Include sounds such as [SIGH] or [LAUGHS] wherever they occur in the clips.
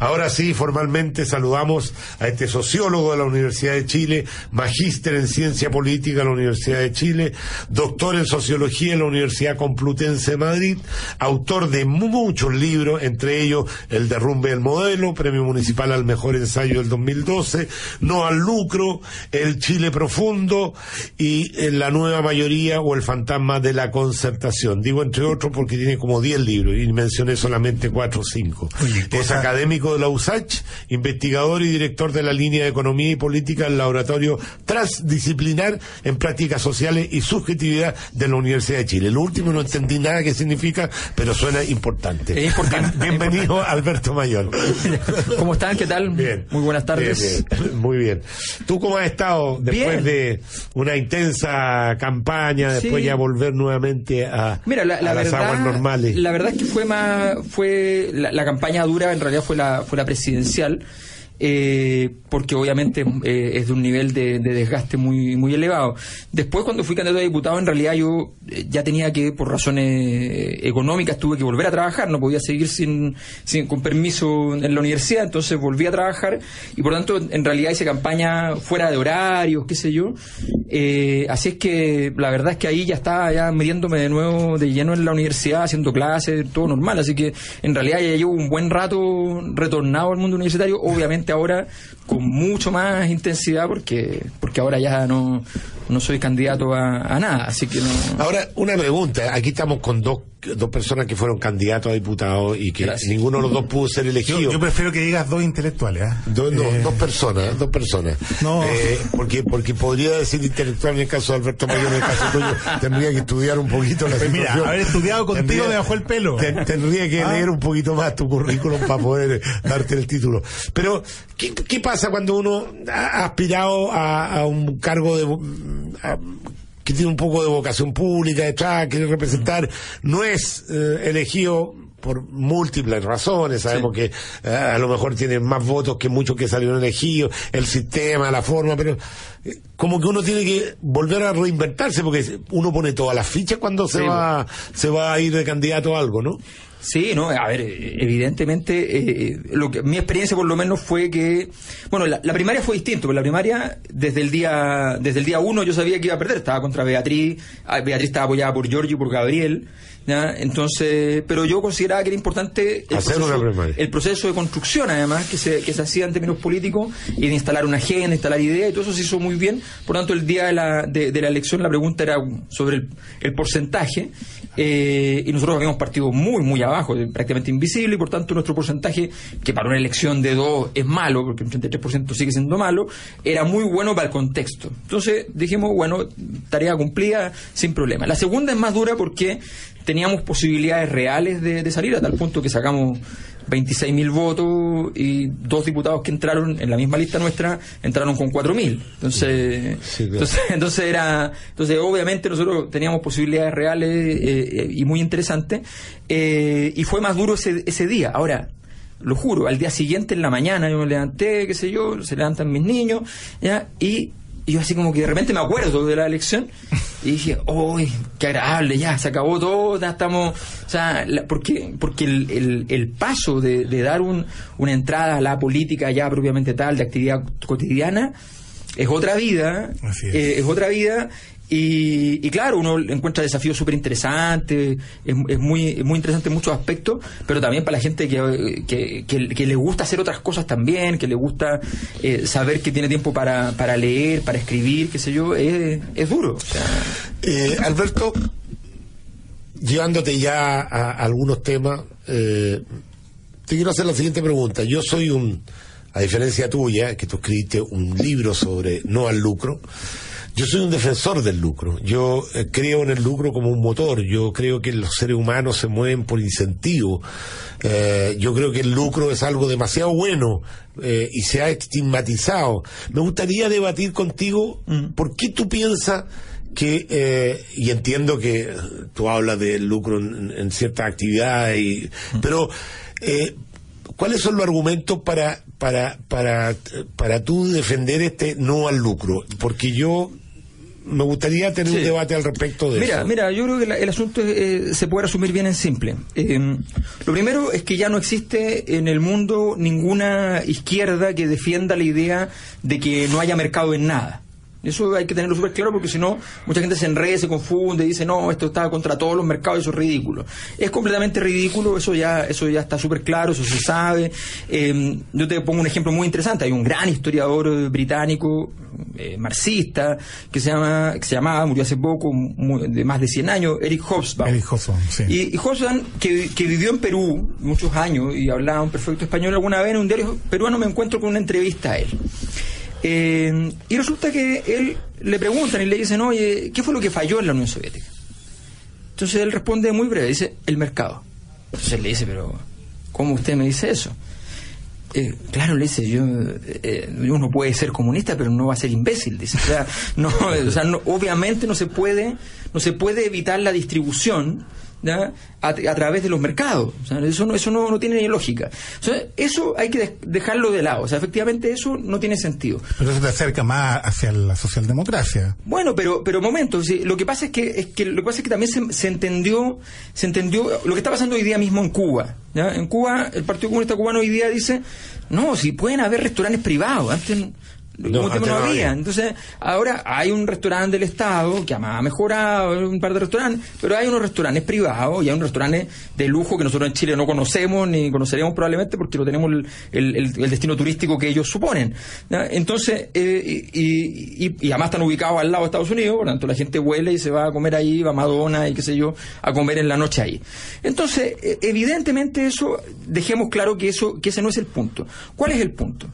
Ahora sí, formalmente saludamos a este sociólogo de la Universidad de Chile, magíster en ciencia política de la Universidad de Chile, doctor en sociología en la Universidad Complutense de Madrid, autor de muchos libros, entre ellos El derrumbe del modelo, premio municipal al mejor ensayo del 2012, No al lucro, El Chile profundo y La nueva mayoría o El fantasma de la concertación. Digo entre otros porque tiene como 10 libros y mencioné solamente 4 o 5. Es académico de la USACH, investigador y director de la línea de Economía y Política del Laboratorio Transdisciplinar en Prácticas Sociales y Subjetividad de la Universidad de Chile. Lo último no entendí nada que significa, pero suena importante. Es importante. [LAUGHS] Bienvenido, Alberto Mayor. [LAUGHS] ¿Cómo están? ¿Qué tal? Bien. Muy buenas tardes. Bien, bien. Muy bien. ¿Tú cómo has estado después de una intensa campaña, después Sí. ya volver nuevamente a, Mira, la, la a las verdad, aguas normales? la verdad es que fue más, fue la, la campaña dura, en realidad fue la, fue la presidencial, eh, porque obviamente eh, es de un nivel de, de desgaste muy, muy elevado. Después, cuando fui candidato a diputado, en realidad yo eh, ya tenía que, por razones económicas, tuve que volver a trabajar, no podía seguir sin, sin con permiso en la universidad, entonces volví a trabajar y por tanto, en realidad hice campaña fuera de horarios, qué sé yo. Eh, así es que la verdad es que ahí ya estaba ya metiéndome de nuevo de lleno en la universidad, haciendo clases, todo normal. Así que en realidad ya llevo un buen rato retornado al mundo universitario, obviamente ahora con mucho más intensidad porque porque ahora ya no, no soy candidato a, a nada. Así que no. Ahora, una pregunta. Aquí estamos con dos, dos personas que fueron candidatos a diputados y que Gracias. ninguno de los dos pudo ser elegido. Yo, yo prefiero que digas dos intelectuales. ¿ah? Do- no, Eh, dos personas, dos personas. No. Eh, porque, porque podría decir intelectual en el caso de Alberto Mayor, en el caso tuyo, tendría que estudiar un poquito la Pues mira, situación. haber estudiado contigo Tendría- me bajó el pelo. ten- tendría que Ah. leer un poquito más tu currículum para poder eh, darte el título. Pero, ¿qué, qué pasa cuando uno ha aspirado a, a un cargo de... a- que tiene un poco de vocación pública detrás, quiere representar, no es eh, elegido por múltiples razones, sabemos que eh, a lo mejor tiene más votos que muchos que salieron elegidos, el sistema, la forma, pero eh, como que uno tiene que volver a reinventarse, porque uno pone todas las fichas cuando se va, se va a ir de candidato a algo, ¿no? Sí, no, a ver, evidentemente, eh, lo que mi experiencia por lo menos fue que, bueno, la, la primaria fue distinto, porque la primaria desde el día desde el día uno yo sabía que iba a perder, estaba contra Beatriz, ah, Beatriz estaba apoyada por Giorgio y por Gabriel, ¿ya? entonces, pero yo consideraba que era importante el Hacer proceso, una el proceso de construcción además que se, que se hacía en términos políticos y de instalar una agenda, instalar ideas y todo eso se hizo muy bien, por tanto el día de la, de, de la elección la pregunta era sobre el, el porcentaje eh, y nosotros habíamos partido muy, muy abajo, eh, prácticamente invisible, y por tanto nuestro porcentaje, que para una elección de dos es malo, porque un 33% sigue siendo malo, era muy bueno para el contexto. Entonces dijimos, bueno, tarea cumplida sin problema. La segunda es más dura porque teníamos posibilidades reales de, de salir, a tal punto que sacamos 26.000 votos y dos diputados que entraron en la misma lista nuestra entraron con 4.000. Entonces, Sí, claro. entonces, [LAUGHS] entonces era, entonces obviamente nosotros teníamos posibilidades reales eh, eh, y muy interesantes eh, y fue más duro ese, ese día. Ahora, lo juro, al día siguiente en la mañana yo me levanté, qué sé yo, se levantan mis niños, ya, y, y yo así como que de repente me acuerdo de la elección y dije, ¡uy, qué agradable! Ya, se acabó todo, ya estamos... O sea, la- porque, porque el, el- el paso de, de dar un- una entrada a la política ya propiamente tal, de actividad cotidiana, es otra vida, es. eh, es otra vida y, y claro, uno encuentra desafíos súper interesantes, es, muy, es muy interesante en muchos aspectos, pero también para la gente que, que, que- le gusta hacer otras cosas también, que le gusta eh, saber que tiene tiempo para, para leer, para escribir, qué sé yo, es, es duro. Eh, Alberto, llevándote ya a, algunos temas, eh, te quiero hacer la siguiente pregunta. Yo soy un, a diferencia tuya, que tú escribiste un libro sobre no al lucro, Yo soy un defensor del lucro. Yo eh, creo en el lucro como un motor. Yo creo que los seres humanos se mueven por incentivo. Eh, yo creo que el lucro es algo demasiado bueno eh, y se ha estigmatizado. Me gustaría debatir contigo por qué tú piensas que, eh, y entiendo que tú hablas del lucro en, en ciertas actividades, y, pero eh, ¿cuáles son los argumentos para, para, para, para tú defender este no al lucro? Porque yo me gustaría tener un debate al respecto de Mira, eso. mira, yo creo que la- el asunto eh, se puede resumir bien en simple. Eh, lo primero es que ya no existe en el mundo ninguna izquierda que defienda la idea de que no haya mercado en nada. Eso hay que tenerlo súper claro porque si no, mucha gente se enrede, se confunde, dice, no, esto está contra todos los mercados, eso es ridículo. Es completamente ridículo, eso ya, eso ya está súper claro, eso se sabe. Eh, yo te pongo un ejemplo muy interesante. Hay un gran historiador británico, eh, marxista, que se llama, que se llamaba, murió hace poco, mu- de más de 100 años, Eric Hobsbawm. Eric Hobsbawm, sí. Y, y Hobsbawm, que, que vivió en Perú muchos años y hablaba un perfecto español alguna vez, en un diario peruano me encuentro con una entrevista a él. Eh, y resulta que él le preguntan y le dicen, oye, ¿qué fue lo que falló en la Unión Soviética? Entonces él responde muy breve, dice, el mercado. Entonces él le dice, pero ¿cómo usted me dice eso? Eh, claro, le dice, yo, eh, uno puede ser comunista, pero no va a ser imbécil, dice. O sea, no, o sea, no- obviamente no se puede, no se puede evitar la distribución ¿ya? A, a través de los mercados. O sea, eso no, eso no, no tiene ni lógica. O sea, eso hay que de- dejarlo de lado. O sea, efectivamente eso no tiene sentido. Pero eso te acerca más hacia la socialdemocracia. Bueno, pero pero momento, sí, lo que pasa es que es que lo que pasa es que también se, se entendió se entendió lo que está pasando hoy día mismo en Cuba. ¿ya? En Cuba el Partido Comunista Cubano hoy día dice, "No, si pueden haber restaurantes privados, antes No, había. había. Entonces, ahora hay un restaurante del Estado que ha mejorado, un par de restaurantes, pero hay unos restaurantes privados y hay unos restaurantes de lujo que nosotros en Chile no conocemos ni conoceremos probablemente porque no tenemos el, el- el- el destino turístico que ellos suponen. Entonces, eh, y, y- y- y además están ubicados al lado de Estados Unidos, por lo tanto la gente huele y se va a comer ahí, va a Madonna y qué sé yo, a comer en la noche ahí. Entonces, eh, evidentemente eso, dejemos claro que eso, que ese no es el punto. ¿Cuál es el punto?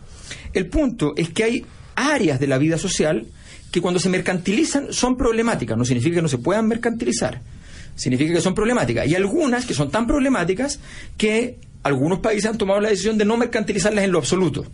El punto es que hay áreas de la vida social que cuando se mercantilizan son problemáticas. No significa que no se puedan mercantilizar. Significa que son problemáticas. Y algunas que son tan problemáticas que algunos países han tomado la decisión de no mercantilizarlas en lo absoluto.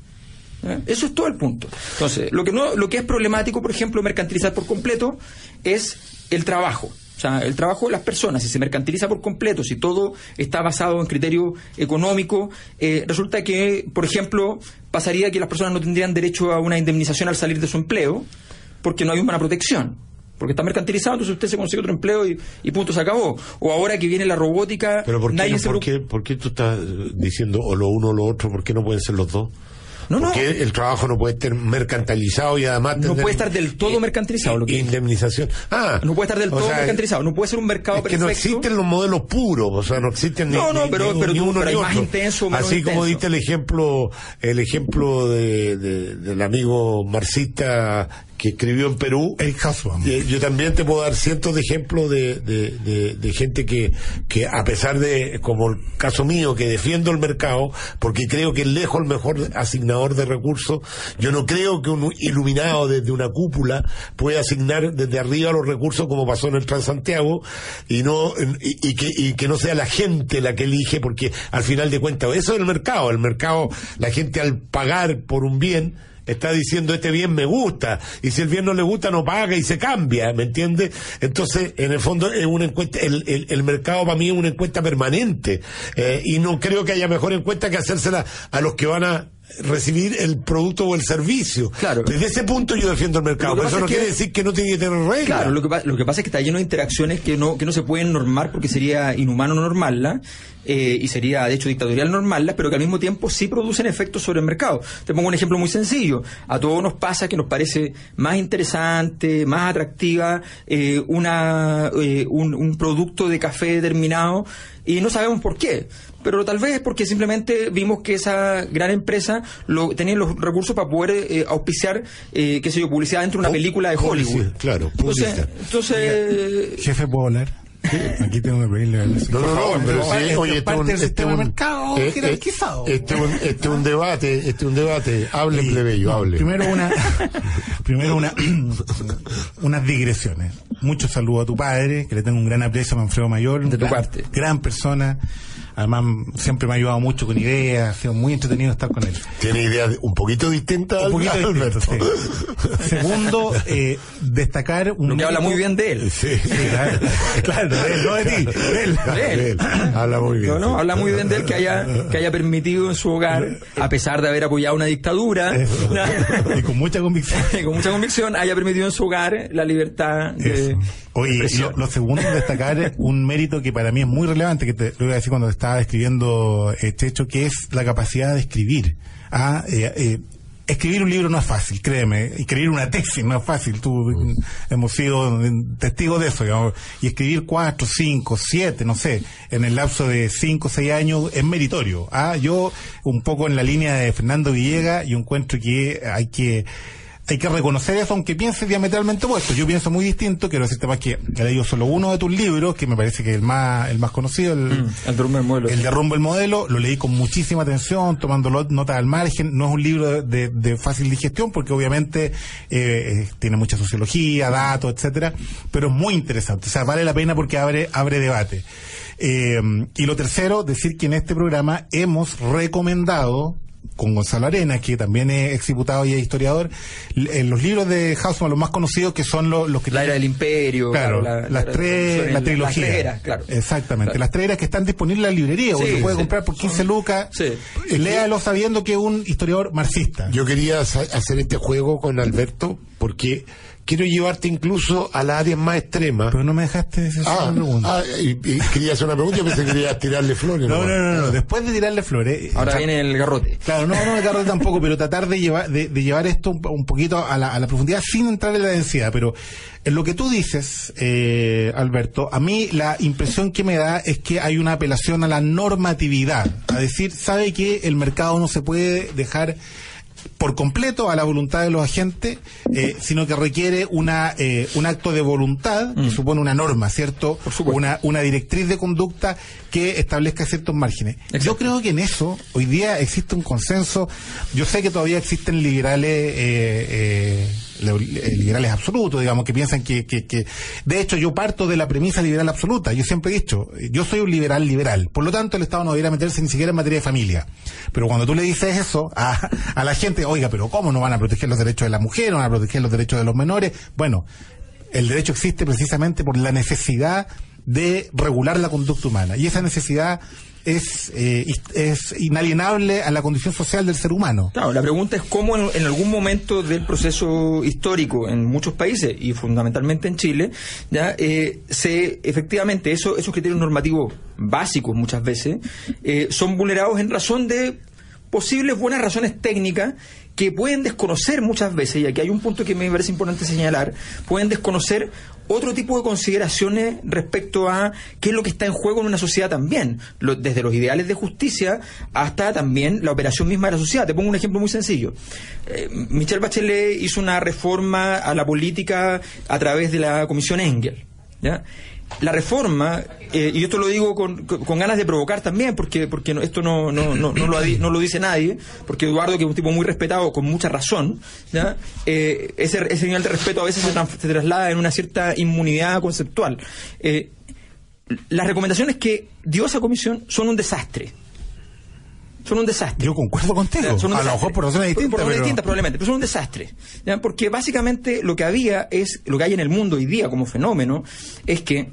¿Eh? Eso es todo el punto. Entonces, lo que, no, lo que es problemático, por ejemplo, mercantilizar por completo, es el trabajo. O sea, el trabajo de las personas, si se mercantiliza por completo, si todo está basado en criterio económico, eh, resulta que, por ejemplo, pasaría que las personas no tendrían derecho a una indemnización al salir de su empleo, porque no hay una protección. Porque está mercantilizado, entonces usted se consigue otro empleo y, y punto, se acabó. O ahora que viene la robótica, Pero ¿por qué, nadie no- se por, qué, por qué tú estás diciendo o lo uno o lo otro? ¿Por qué no pueden ser los dos? No, no. ¿Por qué el trabajo no puede estar mercantilizado y además No puede estar del todo mercantilizado, lo que- indemnización? Ah, No puede estar del todo sea, mercantilizado, no puede ser un mercado es que no existen los modelos puros, o sea, no existen ni, No, no, ni- pero- ni- pero ni tú- uno pero ni hay más intenso, menos Así como diste el ejemplo, el ejemplo de, de- del amigo marxista que escribió en Perú. Hobsbawm. Eh, Yo también te puedo dar cientos de ejemplos de, de, de- de gente que, que a pesar de, como el caso mío, que defiendo el mercado, porque creo que es lejos el mejor asignador de recursos, yo no creo que un iluminado desde una cúpula pueda asignar desde arriba los recursos como pasó en el Transantiago y no y, y que, y que no sea la gente la que elige, porque al final de cuentas eso es el mercado, el mercado, la gente al pagar por un bien está diciendo este bien me gusta y si el bien no le gusta no paga y se cambia, ¿me entiendes? Entonces, en el fondo es una encuesta, el, el, el mercado para mí es una encuesta permanente eh, y no creo que haya mejor encuesta que hacérsela a los que van a recibir el producto o el servicio. Claro. Desde ese punto yo defiendo el mercado, pero eso no quiere decir que no tiene que tener reglas. Claro, lo que, lo que pasa es que está lleno de interacciones que no, que no se pueden normar porque sería inhumano normarlas eh, y sería de hecho dictatorial normarlas, pero que al mismo tiempo sí producen efectos sobre el mercado. Te pongo un ejemplo muy sencillo. A todos nos pasa que nos parece más interesante, más atractiva eh, una, eh, un, un producto de café determinado y no sabemos por qué. Pero tal vez porque simplemente vimos que esa gran empresa lo, tenía los recursos para poder eh, auspiciar, eh, qué sé yo, publicidad dentro de una película de Hollywood. publicidad, claro, Entonces, publicidad. entonces Jefe, ¿puedo hablar? Aquí tengo que pedirle al No, no, no, pero Esto sí, es oye, este es parte un, del este sistema es un- de mercado eh, jerarquizado. Este es un, este es un debate, este es un debate. Hable, Y- plebeyo, no, hable. Primero una, [LAUGHS] primero una, [CLEARS THROAT] unas digresiones. Mucho saludo a tu padre, que le tengo un gran aprecio a Manfredo Mayor. De tu gran, parte. Gran persona. Además, siempre me ha ayudado mucho con ideas, ha sido muy entretenido estar con él. Tiene ideas un poquito distintas Un poquito Alberto. distinto, sí. [LAUGHS] Segundo, eh, destacar un Lo que habla muy bien de él. Sí. Sí, claro, claro, de él, no de ti, de él. De él. Habla muy bien. No, no, habla muy bien de él que haya, que haya permitido en su hogar, a pesar de haber apoyado una dictadura, Eso. Y con mucha convicción. [LAUGHS] con mucha convicción, haya permitido en su hogar la libertad de Eso. Oye, y lo, lo segundo es destacar un mérito que para mí es muy relevante, que te lo iba a decir cuando estaba escribiendo este hecho, que es la capacidad de escribir. Ah, eh, eh, escribir un libro no es fácil, créeme. Escribir una tesis no es fácil. Tú, hemos sido testigos de eso, digamos. Y escribir cuatro, cinco, siete, no sé, en el lapso de cinco, seis años es meritorio. Ah, yo, un poco en la línea de Fernando Villegas, yo encuentro que hay que hay que reconocer eso, aunque piense diametralmente opuesto. Yo pienso muy distinto, quiero decirte más que he leído solo uno de tus libros, que me parece que es el más, el más conocido, el, el derrumbe del modelo. el de Rumbo el Modelo, lo leí con muchísima atención, tomando notas al margen. No es un libro de, de- de fácil digestión, porque obviamente eh, eh, tiene mucha sociología, datos, etcétera, pero es muy interesante. O sea, vale la pena porque abre, abre debate. Eh, y lo tercero, decir que en este programa hemos recomendado con Gonzalo Arenas, que también es exdiputado y es historiador, en los libros de Hausmann, los más conocidos, que son los, los que la era del imperio. Claro, la- las la- tres, la, las trilogía. tres eras, claro. Exactamente, Claro. las tres eras que están disponibles en la librería, Sí, uno puede sí. comprar por 15 lucas. Sí. Eh, Léalo sabiendo que es un historiador marxista. Yo quería hacer este juego con Alberto porque quiero llevarte incluso a las áreas más extremas. Pero no me dejaste hacer Ah, una pregunta. ah, y, y quería hacer una pregunta, yo pensé que querías tirarle flores. no, no, no, no, después de tirarle flores. Ahora o sea, viene el garrote. Claro, no, no me cargo tampoco, pero tratar de llevar, de, de llevar esto un, un poquito a la, a la profundidad sin entrar en la densidad. Pero en lo que tú dices, eh, Alberto, a mí la impresión que me da es que hay una apelación a la normatividad. A decir, sabe que el mercado no se puede dejar por completo a la voluntad de los agentes, eh, sino que requiere una eh, un acto de voluntad que supone una norma, ¿cierto? Mm. Una, una directriz de conducta que establezca ciertos márgenes. Yo creo que en eso hoy día existe un consenso. Yo sé que todavía existen liberales eh, eh, liberales absolutos, digamos, que piensan que, que, que... De hecho, yo parto de la premisa liberal absoluta. Yo siempre he dicho, yo soy un liberal liberal. Por lo tanto, el Estado no debería meterse ni siquiera en materia de familia. Pero cuando tú le dices eso a, [LAUGHS] a la gente, oiga, pero ¿cómo no van a proteger los derechos de la mujer, no van a proteger los derechos de los menores? Bueno, el derecho existe precisamente por la necesidad de regular la conducta humana. Y esa necesidad es, eh, es inalienable a la condición social del ser humano. Claro, la pregunta es cómo en, algún momento del proceso histórico en muchos países y fundamentalmente en Chile, ya eh, se efectivamente eso, esos criterios normativos básicos muchas veces eh, son vulnerados en razón de posibles buenas razones técnicas que pueden desconocer muchas veces, y aquí hay un punto que me parece importante señalar, pueden desconocer otro tipo de consideraciones respecto a qué es lo que está en juego en una sociedad también, lo- desde los ideales de justicia hasta también la operación misma de la sociedad. Te pongo un ejemplo muy sencillo. Eh, Michelle Bachelet hizo una reforma a la política a través de la Comisión Engel. ¿ya? La reforma, eh, y esto lo digo con, con- ganas de provocar también, porque, porque esto no, no, no, no lo, no lo dice nadie, porque Eduardo, que es un tipo muy respetado, con mucha razón, ¿ya? Eh, ese, ese nivel de respeto a veces se, se traslada en una cierta inmunidad conceptual. Eh, las recomendaciones que dio esa comisión son un desastre. Son un desastre. Yo concuerdo contigo. Son un a lo mejor por razones distintas. Por razones pero- distintas, probablemente, pero son un desastre. ¿ya? Porque básicamente lo que había es, lo que hay en el mundo hoy día como fenómeno, es que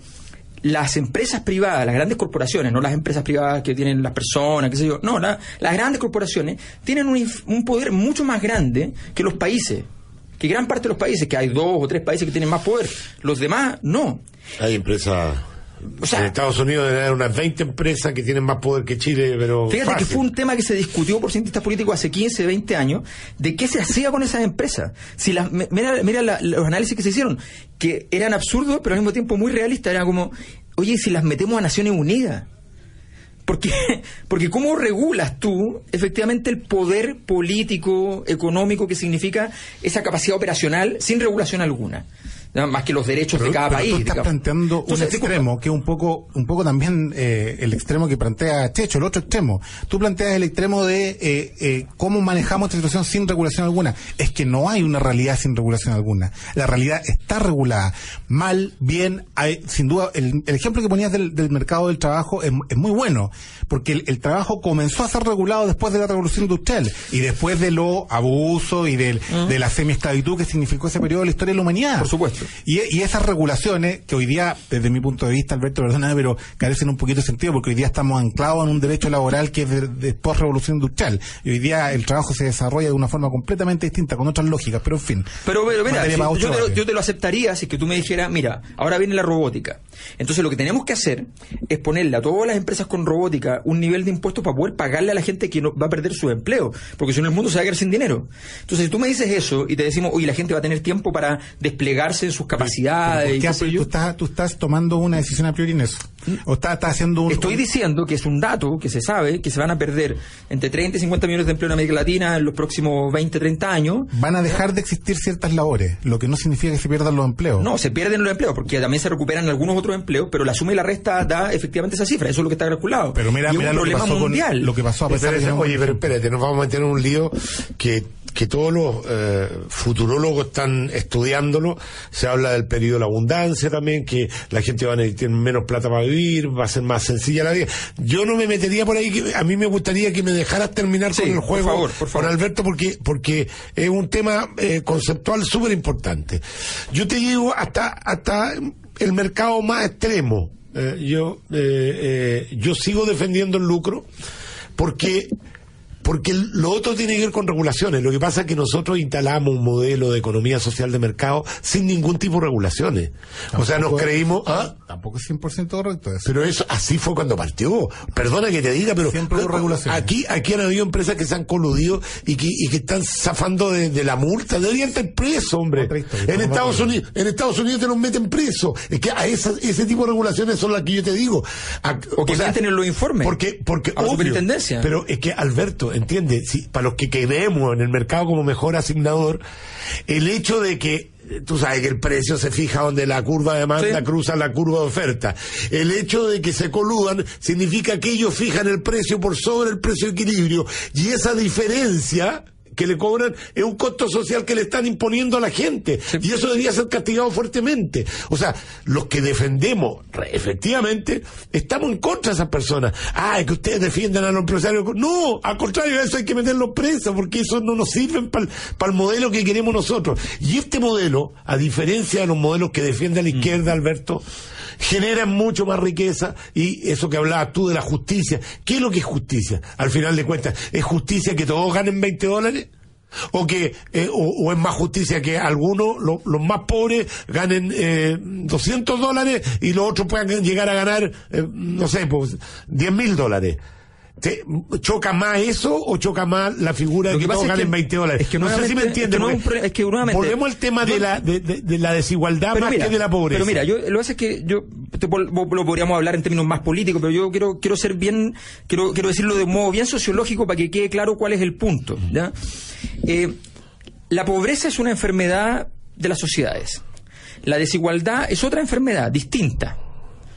las empresas privadas, las grandes corporaciones, no las empresas privadas que tienen las personas, qué sé yo, no, la- las grandes corporaciones tienen un, inf- un poder mucho más grande que los países. Que gran parte de los países, que hay dos o tres países que tienen más poder, los demás no. Hay empresas. O sea- en Estados Unidos deben haber unas 20 empresas que tienen más poder que Chile, pero. Fíjate que fue un tema que se discutió por cientistas políticos hace 15, 20 años, de qué se hacía con esas empresas. Si las, mira mira la- los análisis que se hicieron, que eran absurdos, pero al mismo tiempo muy realistas. Era como, oye, si las metemos a Naciones Unidas. Porque, [LAUGHS] porque ¿cómo regulas tú efectivamente el poder político, económico que significa esa capacidad operacional sin regulación alguna? Más que los derechos de cada pero país. Tú estás planteando un extremo que es un poco, un poco también eh, el extremo que plantea Checho, el otro extremo. Tú planteas el extremo de eh, eh, cómo manejamos esta situación sin regulación alguna. Es que no hay una realidad sin regulación alguna. La realidad está regulada. Mal, bien, hay, sin duda, el, ejemplo que ponías del, mercado del trabajo es, muy bueno, porque el, trabajo comenzó a ser regulado después de la revolución industrial y después de lo abuso y del, mm. de la semiesclavitud que significó ese periodo de la historia de la humanidad. Por supuesto. Y, esas regulaciones, que hoy día, desde mi punto de vista, Alberto, perdóname, pero carecen un poquito de sentido, porque hoy día estamos anclados en un derecho laboral que es de, post-revolución industrial. Y hoy día el trabajo se desarrolla de una forma completamente distinta, con otras lógicas, pero en fin. Pero, mira, yo, te, yo, te, lo aceptaría si es que tú me dijeras, mira, ahora viene la robótica. Entonces lo que tenemos que hacer es ponerle a todas las empresas con robótica un nivel de impuestos para poder pagarle a la gente que no, va a perder su empleo, porque si no el mundo se va a quedar sin dinero. Entonces si tú me dices eso y te decimos, oye, la gente va a tener tiempo para desplegarse en sus capacidades. ¿Qué tú, estás, tú estás tomando una decisión a priori en eso. ¿O estás, haciendo un, Estoy diciendo que es un dato que se sabe que se van a perder entre 30 y 50 millones de empleo en América Latina en los próximos 20, 30 años. Van a dejar de existir ciertas labores, lo que no significa que se pierdan los empleos. No, se pierden los empleos porque también se recuperan algunos otros empleos, pero la suma y la resta da efectivamente esa cifra. Eso es lo que está calculado. Pero mira, mira lo, que pasó mundial. lo que pasó a pesar de Oye, pero espérate, nos vamos a meter en un lío que que todos los eh, futurólogos están estudiándolo. Se habla del periodo de la abundancia también, que la gente va a tener menos plata para vivir, va a ser más sencilla la vida. Yo no me metería por ahí, que a mí me gustaría que me dejaras terminar con el juego, por favor, por Alberto, porque, porque es un tema eh, conceptual súper importante. Yo te digo hasta, hasta el mercado más extremo. Eh, yo, yo sigo defendiendo el lucro porque porque lo otro tiene que ver con regulaciones. Lo que pasa es que nosotros instalamos un modelo de economía social de mercado sin ningún tipo de regulaciones. o sea, nos creímos... ¿ah? Tampoco es 100% correcto eso. Pero eso así fue cuando partió. Perdona que te diga, pero... Siempre regulaciones. Aquí, aquí han habido empresas que se han coludido y que, y que están zafando de, la multa. Deberían estar presos, hombre. en, Estados Unidos, en Estados Unidos te los meten presos. Es que a ese tipo de regulaciones son las que yo te digo. o que o tener los informes. Porque, porque, a superintendencia. Pero es que, Alberto, entiende, si, para los que quedemos en el mercado como mejor asignador, el hecho de que tú sabes que el precio se fija donde la curva de demanda cruza la curva de oferta. El hecho de que se coludan significa que ellos fijan el precio por sobre el precio de equilibrio y esa diferencia que le cobran es un costo social que le están imponiendo a la gente. Y eso debería ser castigado fuertemente. O sea, los que defendemos, efectivamente, estamos en contra de esas personas. Ah, es que ustedes defienden a los empresarios. No, al contrario, eso hay que meterlos presos, porque eso no nos sirve para el modelo que queremos nosotros. Y este modelo, a diferencia de los modelos que defiende la izquierda, Alberto, generan mucho más riqueza y eso que hablabas tú de la justicia. ¿Qué es lo que es justicia? Al final de cuentas, ¿es justicia que todos ganen 20 dólares? o que eh, o, es más justicia que algunos los más pobres ganen eh, 200 dólares y los otros puedan llegar a ganar eh, no sé pues 10 mil dólares ¿Te ¿Choca más eso o choca más la figura de que, todos ganen 20 dólares? Es que no sé si me entiendes. Es que, volvemos al tema de, la, de, la desigualdad más que de la pobreza. Pero mira, yo, lo que pasa es que yo lo podríamos hablar en términos más políticos, pero yo quiero quiero ser bien, quiero quiero decirlo de modo bien sociológico para que quede claro cuál es el punto. ¿ya? Eh, la pobreza es una enfermedad de las sociedades. La desigualdad es otra enfermedad distinta.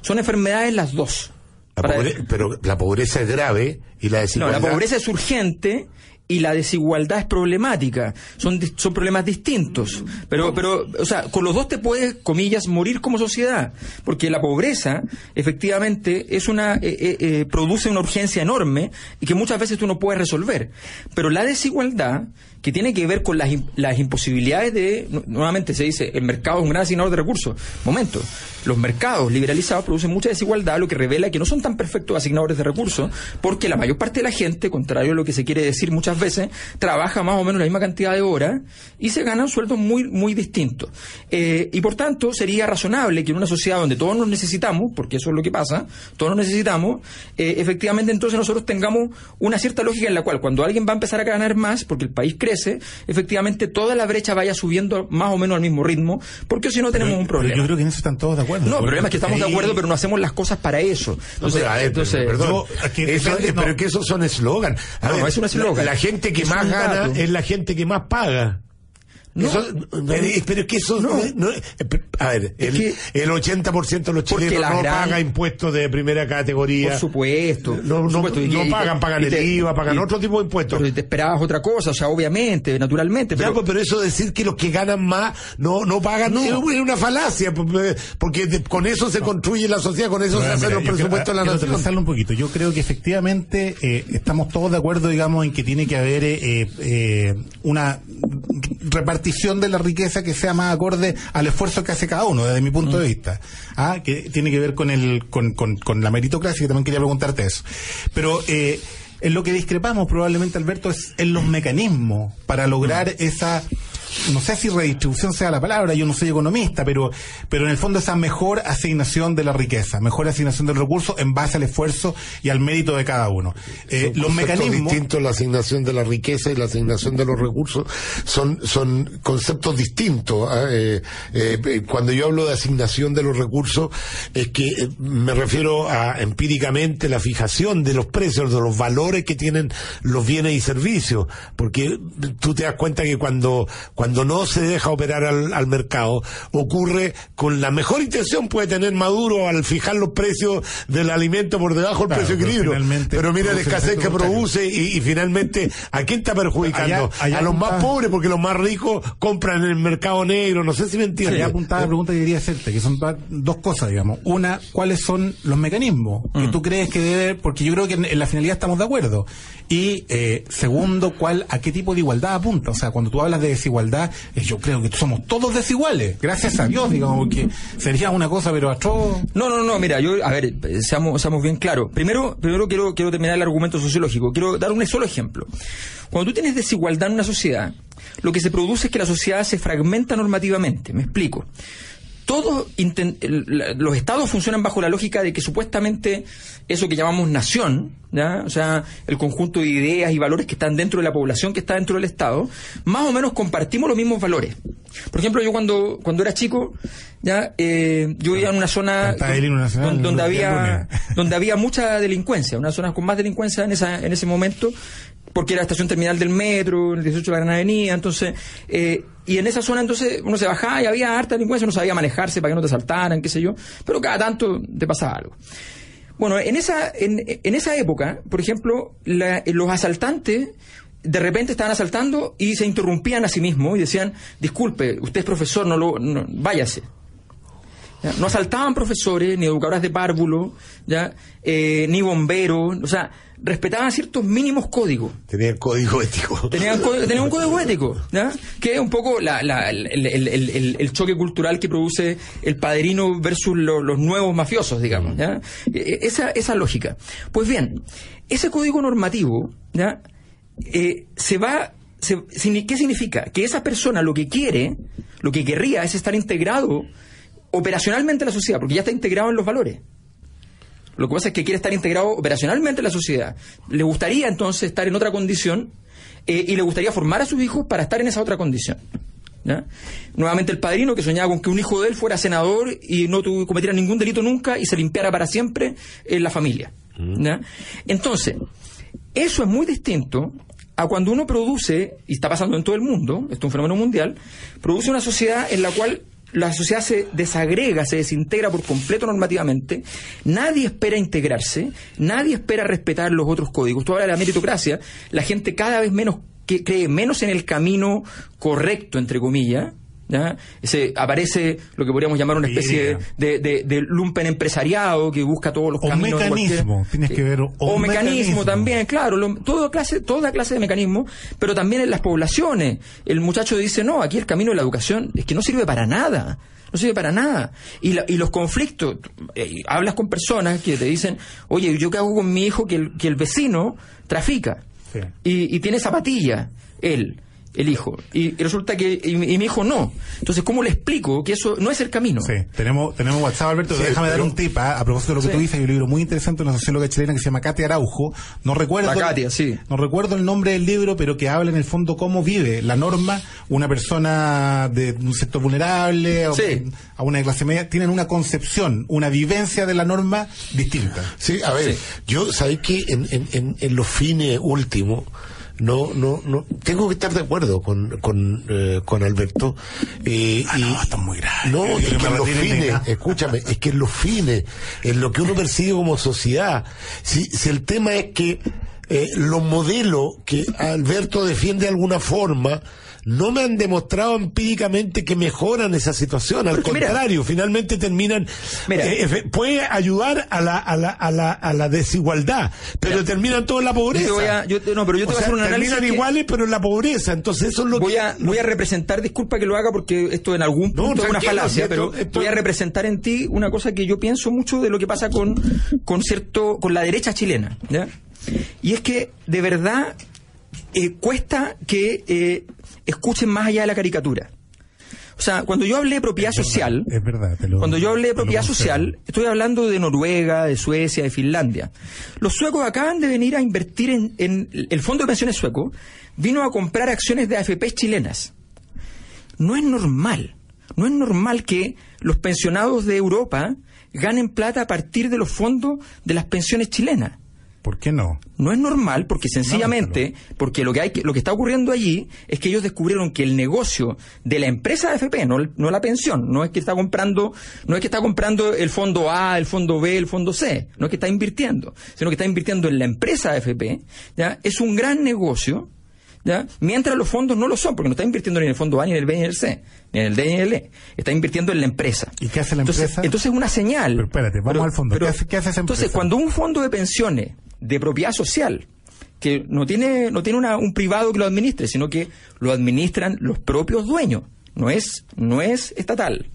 Son enfermedades las dos pero la pobreza es grave y la desigualdad. No, la pobreza es urgente y la desigualdad es problemática. Son, son problemas distintos. Pero, pero, o sea, con los dos te puedes, comillas, morir como sociedad. Porque la pobreza, efectivamente, es una, eh, eh, eh, produce una urgencia enorme y que muchas veces tú no puedes resolver. Pero la desigualdad que tiene que ver con las, las imposibilidades de, nuevamente se dice, el mercado es un gran asignador de recursos. Momento, los mercados liberalizados producen mucha desigualdad, lo que revela que no son tan perfectos asignadores de recursos, porque la mayor parte de la gente, contrario a lo que se quiere decir muchas veces, trabaja más o menos la misma cantidad de horas y se ganan sueldos muy, muy distintos. Eh, y por tanto, sería razonable que en una sociedad donde todos nos necesitamos, porque eso es lo que pasa, todos nos necesitamos, eh, efectivamente entonces nosotros tengamos una cierta lógica en la cual cuando alguien va a empezar a ganar más, porque el país crece, efectivamente toda la brecha vaya subiendo más o menos al mismo ritmo, porque si no tenemos un problema. yo creo que en eso están todos de acuerdo. No, el problema es que estamos de acuerdo, pero no hacemos las cosas para eso. Entonces, entonces perdón, pero que esos son eslogan. No, es un eslogan. La, gente que más gana es la gente que más paga. No, pero es que eso no, a ver, el, el 80% de los chilenos no paga impuestos de primera categoría. Por supuesto. No, no, pagan, pagan el IVA, pagan otro tipo de impuestos. Pero te esperabas otra cosa, o sea, obviamente, naturalmente. Pero, pues, pero eso decir que los que ganan más no, no pagan es una falacia, porque con eso se construye la sociedad, con eso se hacen los presupuestos de la nación. un poquito. Yo creo que efectivamente eh, estamos todos de acuerdo, digamos, en que tiene que haber eh, eh, una repartición de la riqueza que sea más acorde al esfuerzo que hace cada uno, desde mi punto de mm. vista. ¿ah? Que tiene que ver con, el, con, con, con la meritocracia, que también quería preguntarte eso. Pero eh, en lo que discrepamos probablemente, Alberto, es en los mecanismos para lograr mm. esa no sé si redistribución sea la palabra, yo no soy economista, pero, pero en el fondo esa mejor asignación de la riqueza, mejor asignación del recurso en base al esfuerzo y al mérito de cada uno. Eh, los mecanismos distintos la asignación de la riqueza y la asignación de los recursos son son conceptos distintos. ¿ah? Eh, eh, cuando yo hablo de asignación de los recursos es que me refiero a empíricamente la fijación de los precios, de los valores que tienen los bienes y servicios, porque tú te das cuenta que cuando cuando no se deja operar al, mercado, ocurre con la mejor intención puede tener Maduro al fijar los precios del alimento por debajo del precio equilibrio. Pero mira la escasez que produce y, finalmente, ¿a quién está perjudicando? a los más pobres, porque los más ricos compran en el mercado negro. No sé si me entiendes. Ya apuntaba la pregunta que quería hacerte, que son dos cosas, digamos. Una, ¿cuáles son los mecanismos que mm. tú crees que debe, porque yo creo que en, la finalidad estamos de acuerdo. Y eh, segundo, ¿cuál, a qué tipo de igualdad apunta? O sea, cuando tú hablas de desigualdad, eh, yo creo que somos todos desiguales, gracias a Dios, digamos, porque sería una cosa, pero a todos... No, no, no, mira, yo, a ver, seamos, seamos bien claros. Primero, primero quiero, quiero terminar el argumento sociológico. Quiero dar un solo ejemplo. Cuando tú tienes desigualdad en una sociedad, lo que se produce es que la sociedad se fragmenta normativamente. Me explico todos los estados funcionan bajo la lógica de que supuestamente eso que llamamos nación, o sea, el conjunto de ideas y valores que están dentro de la población que está dentro del estado, más o menos compartimos los mismos valores. Por ejemplo, yo cuando cuando era chico, ya eh, yo vivía en una zona donde, había [LAUGHS] donde había mucha delincuencia, una zona con más delincuencia en esa en ese momento porque era estación terminal del metro, en el 18 de la Gran Avenida, entonces, eh, y en esa zona entonces uno se bajaba y había harta delincuencia, uno sabía manejarse para que no te saltaran, qué sé yo, pero cada tanto te pasaba algo. Bueno, en esa, en, en esa época, por ejemplo, los asaltantes de repente estaban asaltando y se interrumpían a sí mismos y decían, disculpe, usted es profesor, no lo, no, váyase. No asaltaban profesores, ni educadores de párvulo, ¿ya? Eh, ni bomberos, o sea, respetaban ciertos mínimos códigos. Tenían código ético. Tenían, un [LAUGHS] código ético, ¿ya? que es un poco la, la, el, el, choque cultural que produce el padrino versus los nuevos mafiosos, digamos. ¿ya? E, e, esa, esa lógica. Pues bien, ese código normativo ¿ya? Eh, se va... ¿Qué significa? Que esa persona lo que quiere, lo que querría es estar integrado operacionalmente en la sociedad, porque ya está integrado en los valores. Lo que pasa es que quiere estar integrado operacionalmente en la sociedad. Le gustaría entonces estar en otra condición eh, y le gustaría formar a sus hijos para estar en esa otra condición. Nuevamente el padrino que soñaba con que un hijo de él fuera senador y no cometiera ningún delito nunca y se limpiara para siempre en la familia. Mm. Entonces, eso es muy distinto a cuando uno produce, y está pasando en todo el mundo, esto es un fenómeno mundial, produce una sociedad en la cual la sociedad se desagrega, se desintegra por completo normativamente, nadie espera integrarse, nadie espera respetar los otros códigos. Tú hablas de la meritocracia, la gente cada vez menos cree menos en el camino correcto, entre comillas, ese, aparece lo que podríamos llamar una especie de, de, lumpen empresariado que busca todos los o caminos. Mecanismo, tienes que ver. O, mecanismo, también, claro, toda, clase, toda clase de mecanismo, pero también en las poblaciones. El muchacho dice, no, aquí el camino de la educación es que no sirve para nada no sirve para nada. Y, y los conflictos, eh, hablas con personas que te dicen, oye, ¿yo qué hago con mi hijo que el, que el vecino trafica? Y, y, tiene zapatilla, él el hijo. Y, resulta que y, mi hijo no. Entonces, ¿cómo le explico que eso no es el camino? Sí, tenemos, tenemos WhatsApp, Alberto. déjame dar un tip ¿ah? a propósito de lo que tú dices. Hay un libro muy interesante de una socióloga chilena que se llama Katia Araujo. No recuerdo, Katia, sí. no recuerdo el nombre del libro, pero que habla en el fondo cómo vive la norma una persona de un sector vulnerable o a una clase media. Tienen una concepción, una vivencia de la norma distinta. Sí, a ver, yo sabéis que en, en, en los fines últimos no, no, no, tengo que estar de acuerdo con, con, eh, con Alberto. Eh, Ah, y, no, esto es muy grave. No, es que que los fines, escúchame, es que en los fines, en lo que uno persigue como sociedad, si, si el tema es que eh, los modelos que Alberto defiende de alguna forma, no me han demostrado empíricamente que mejoran esa situación, al Porque mira- contrario, finalmente terminan, Mira. eh, puede ayudar a la, a la, a la, a la desigualdad, pero Mira. terminan todos en la pobreza. Yo voy a- yo no, pero yo te voy a sea, hacer un análisis terminan iguales, pero en la pobreza, entonces eso es lo voy que... a, voy a representar, disculpa que lo haga porque esto en algún No, punto es una falacia, pero esto- voy a representar en ti una cosa que yo pienso mucho de lo que pasa con, con cierto, con la derecha chilena, ¿ya? Y es que de verdad eh, cuesta que eh, escuchen más allá de la caricatura. O sea, cuando yo hablé de propiedad social, Es verdad. te lo- cuando yo hablé de propiedad social, estoy hablando de Noruega, de Suecia, de Finlandia. Los suecos acaban de venir a invertir en, en el fondo de pensiones sueco, vino a comprar acciones de AFP chilenas. No es normal, no es normal que los pensionados de Europa ganen plata a partir de los fondos de las pensiones chilenas. ¿Por qué no? No es normal porque sencillamente, porque lo que hay lo que está ocurriendo allí es que ellos descubrieron que el negocio de la empresa de FP, no, no la pensión, no es que está comprando, no es que está comprando el fondo A, el fondo B, el fondo C, no es que está invirtiendo, sino que está invirtiendo en la empresa de FP, ¿ya? Es un gran negocio, ¿ya? Mientras los fondos no lo son, porque no está invirtiendo ni en el fondo A, ni en el B, ni en el C, ni en el D, ni en el E. Está invirtiendo en la empresa. ¿Y qué hace la entonces, empresa? Entonces es una señal. Pero espérate, vamos al fondo. ¿Qué hace- qué hace esa Entonces, empresa? cuando un fondo de pensiones de propiedad social que no tiene no tiene una- un privado que lo administre, sino que lo administran los propios dueños. No es no es estatal,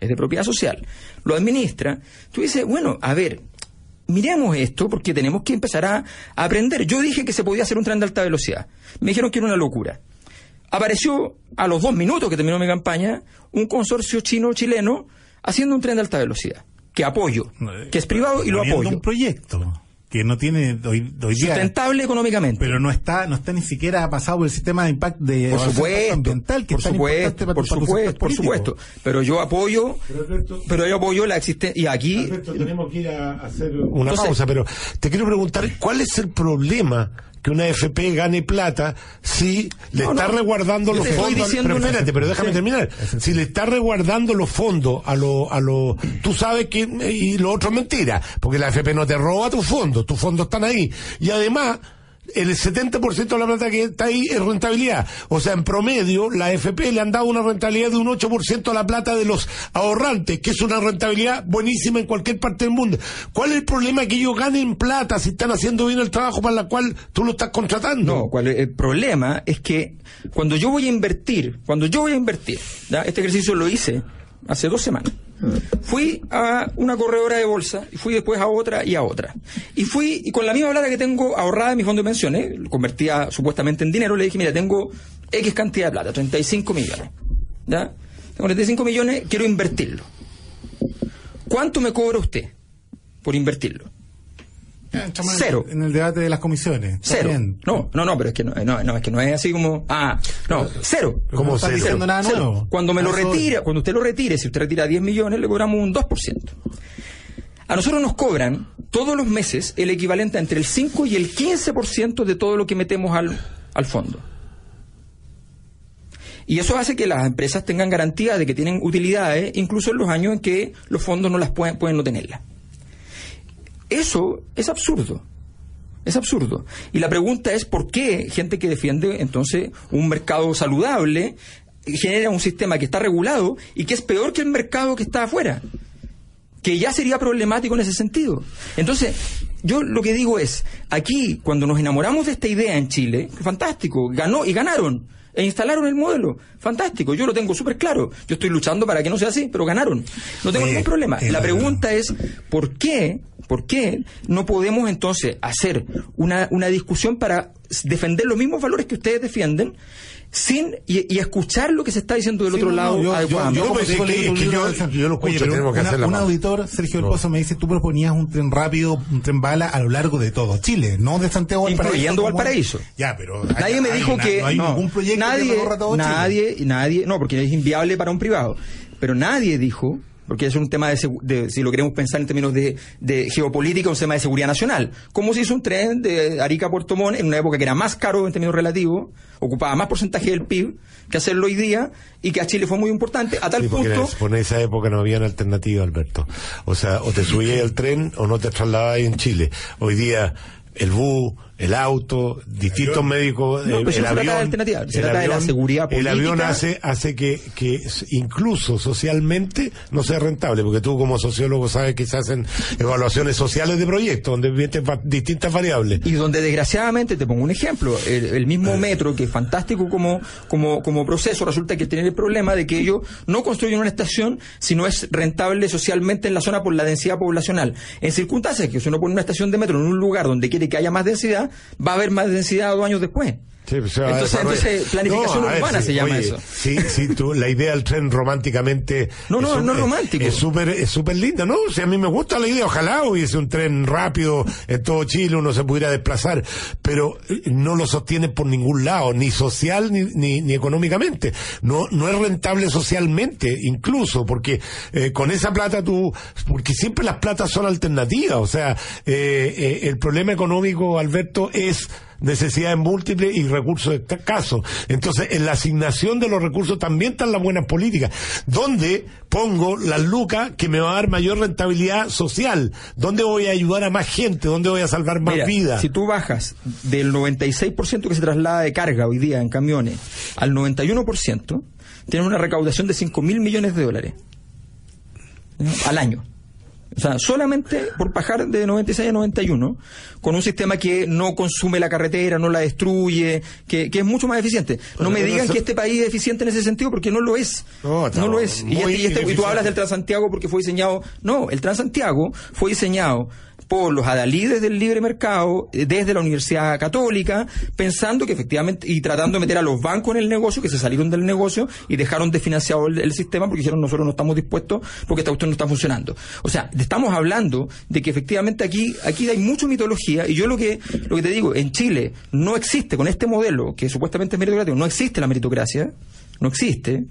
es de propiedad social. Lo administra. Tú dices, bueno, a ver, miremos esto porque tenemos que empezar a, a aprender. Yo dije que se podía hacer un tren de alta velocidad. Me dijeron que era una locura. Apareció a los dos minutos que terminó mi campaña un consorcio chino-chileno haciendo un tren de alta velocidad. Que apoyo, que es privado y lo apoyo. un proyecto que no tiene hoy, hoy día, Sustentable económicamente. pero no está no está ni siquiera pasado por el sistema de impacto de por supuesto, ambiental que por supuesto, para por para supuesto, por supuesto. Pero yo apoyo, Pero, Alberto- pero yo apoyo la existencia y aquí Alberto, tenemos que ir a hacer una Entonces- pausa, pero te quiero preguntar, ¿cuál es el problema que una FP gane plata si le No, está no. resguardando Yo los fondos? diciendo pero espérate, pero déjame Sí. terminar. Si le está resguardando los fondos a los... A lo, tú sabes que... Y lo otro es mentira, porque la FP no te roba tus fondos, tus fondos están ahí. Y además... El 70% de la plata que está ahí es rentabilidad. O sea, en promedio, la FP le han dado una rentabilidad de un 8% a la plata de los ahorrantes, que es una rentabilidad buenísima en cualquier parte del mundo. ¿Cuál es el problema que ellos ganen plata si están haciendo bien el trabajo para el cual tú lo estás contratando? No, cuál el problema es que cuando yo voy a invertir, cuando yo voy a invertir, este ejercicio lo hice hace dos semanas. Fui a una corredora de bolsa y fui después a otra y a otra. Y fui y con la misma plata que tengo ahorrada en mi fondo de pensiones, lo convertía supuestamente en dinero, le dije, mira, tengo X cantidad de plata, 35 millones. ¿Ya? Tengo 35 millones, quiero invertirlo. ¿Cuánto me cobra usted por invertirlo? En- Cero. En el debate de las comisiones. Cero. bien. No, no, no, pero es que no, no, no, es que no es así como, ah, no, cero. ¿Cómo no cero? diciendo nada Cero. nuevo. Cuando me lo retira, cuando usted lo retire, si usted retira 10 millones, le cobramos un 2%. A nosotros nos cobran todos los meses el equivalente a entre el 5 y el 15% de todo lo que metemos al, al fondo. Y eso hace que las empresas tengan garantía de que tienen utilidades, incluso en los años en que los fondos no las pueden, pueden no tenerlas. Eso es absurdo. Es absurdo. Y la pregunta es por qué gente que defiende entonces un mercado saludable genera un sistema que está regulado y que es peor que el mercado que está afuera. Que ya sería problemático en ese sentido. Entonces, yo lo que digo es, aquí, cuando nos enamoramos de esta idea en Chile, fantástico, ganó y ganaron. E instalaron el modelo. Fantástico, yo lo tengo súper claro. Yo estoy luchando para que no sea así, pero ganaron. No tengo Oye, ningún problema. eh, La pregunta es, ¿por qué, por qué no podemos entonces hacer una, una discusión para defender los mismos valores que ustedes defienden sin y, y escuchar lo que se está diciendo del Sí, otro no, lado yo- yo- yo que- que lo escucho, Oye, pero tenemos que una- hacer la Un auditor, Sergio del No. Pozo, me dice, tú proponías un tren rápido, un tren bala a lo largo de todo Chile, no de Santiago Valparaíso. Incluyendo como- Valparaíso. Ya, pero... hay- Nadie me dijo que No hay no, ningún proyecto nadie, nadie, nadie, no, porque es inviable para un privado. Pero nadie dijo, porque es un tema de, segu- de- si lo queremos pensar en términos de, de geopolítica, un tema de seguridad nacional. ¿Cómo se hizo un tren de Arica a Puerto Montt en una época que era más caro en términos relativos, ocupaba más porcentaje del PIB que hacerlo hoy día y que a Chile fue muy importante, a tal Sí, punto... en- esa época no había alternativa, Alberto. O sea, o te subías al tren o no te trasladabas en Chile. Hoy día, el bus, el auto, distintos médicos, No, el, pero el no se trata avión. de alternativa, se el trata de la avión- seguridad El avión hace, hace que, que incluso socialmente no sea rentable, porque tú como sociólogo sabes que se hacen evaluaciones sociales de proyectos, donde vienen distintas variables. Y donde desgraciadamente, te pongo un ejemplo, el, el Eh. mismo metro, que es fantástico como, como, como proceso, resulta que tiene el problema de que ellos no construyen una estación si no es rentable socialmente en la zona por la densidad poblacional. En circunstancias que si uno pone una estación de metro en un lugar donde quiere que haya más densidad, va a haber más densidad dos años después. Sí, pues, entonces, planificación No, ver, urbana sí, se llama oye, eso. Sí, sí, tú, la idea del tren románticamente. No, no, es no un- romántico. Es súper, es súper linda, ¿no? O sea, a mí me gusta la idea. Ojalá hubiese un tren rápido en todo Chile, uno se pudiera desplazar, pero eh, no lo sostiene por ningún lado, ni social ni, ni, ni económicamente. No, no es rentable socialmente, incluso, porque eh, con esa plata tú, porque siempre las platas son alternativas. O sea, eh, eh, el problema económico, Alberto, es necesidades múltiples y recursos escasos. Entonces, en la asignación de los recursos también están las buenas políticas. ¿Dónde pongo las lucas que me va a dar mayor rentabilidad social? ¿Dónde voy a ayudar a más gente? ¿Dónde voy a salvar más Mira, vidas? Si tú bajas del 96% que se traslada de carga hoy día en camiones al 91%, tienes una recaudación de 5 mil millones de dólares ¿no? al año. O sea, solamente por bajar de 96 a 91, con un sistema que no consume la carretera, no la destruye, que, que es mucho más eficiente. No me digan que este país es eficiente en ese sentido, porque no lo es. No, No, lo es. Y, este- y este- y tú hablas del Transantiago porque fue diseñado. No, el Transantiago fue diseñado por los adalides del libre mercado eh, desde la Universidad Católica, pensando que efectivamente, y tratando de meter a los bancos en el negocio, que se salieron del negocio y dejaron desfinanciado el, el sistema porque dijeron nosotros no estamos dispuestos porque esta cuestión no está funcionando. O sea, estamos hablando de que efectivamente aquí, aquí hay mucha mitología y yo lo que, lo que te digo, en Chile no existe con este modelo que supuestamente es meritocrático, no existe la meritocracia, no existe.